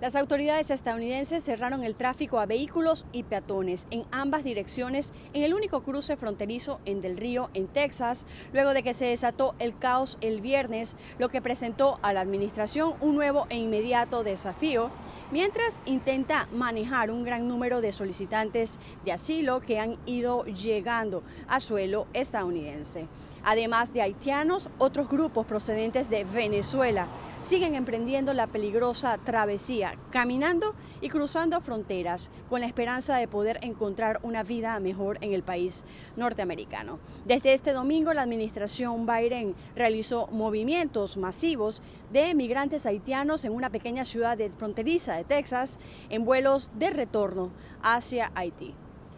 Las autoridades estadounidenses cerraron el tráfico a vehículos y peatones en ambas direcciones en el único cruce fronterizo en Del Río, en Texas, luego de que se desató el caos el viernes, lo que presentó a la administración un nuevo e inmediato desafío, mientras intenta manejar un gran número de solicitantes de asilo que han ido llegando a suelo estadounidense. Además de haitianos, otros grupos procedentes de Venezuela siguen emprendiendo la peligrosa travesía, caminando y cruzando fronteras con la esperanza de poder encontrar una vida mejor en el país norteamericano. Desde este domingo, la administración Biden realizó movimientos masivos de migrantes haitianos en una pequeña ciudad fronteriza de Texas en vuelos de retorno hacia Haití.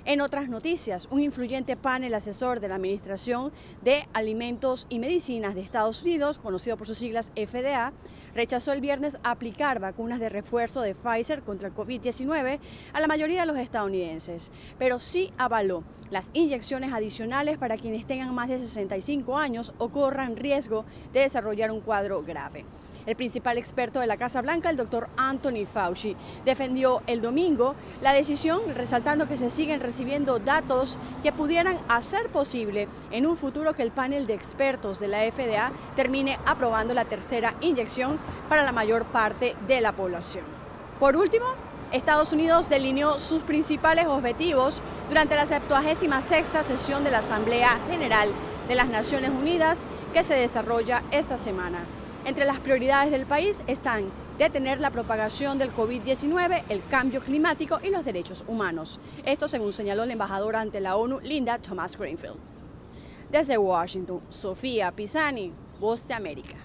En otras noticias, un influyente panel asesor de la Administración de Alimentos y Medicinas de Estados Unidos, conocido por sus siglas FDA, rechazó el viernes aplicar vacunas de refuerzo de Pfizer contra el COVID-19 a la mayoría de los estadounidenses, pero sí avaló las inyecciones adicionales para quienes tengan más de 65 años o corran riesgo de desarrollar un cuadro grave. El principal experto de la Casa Blanca, el doctor Anthony Fauci, defendió el domingo la decisión resaltando que se siguen recibiendo datos que pudieran hacer posible en un futuro que el panel de expertos de la FDA termine aprobando la tercera inyección para la mayor parte de la población. Por último, Estados Unidos delineó sus principales objetivos durante la 76 sesión de la Asamblea General de las Naciones Unidas que se desarrolla esta semana. Entre las prioridades del país están detener la propagación del COVID-19, el cambio climático y los derechos humanos. Esto según señaló la embajadora ante la ONU, Linda Thomas Greenfield. Desde Washington, Sofía Pisani, Voz de América.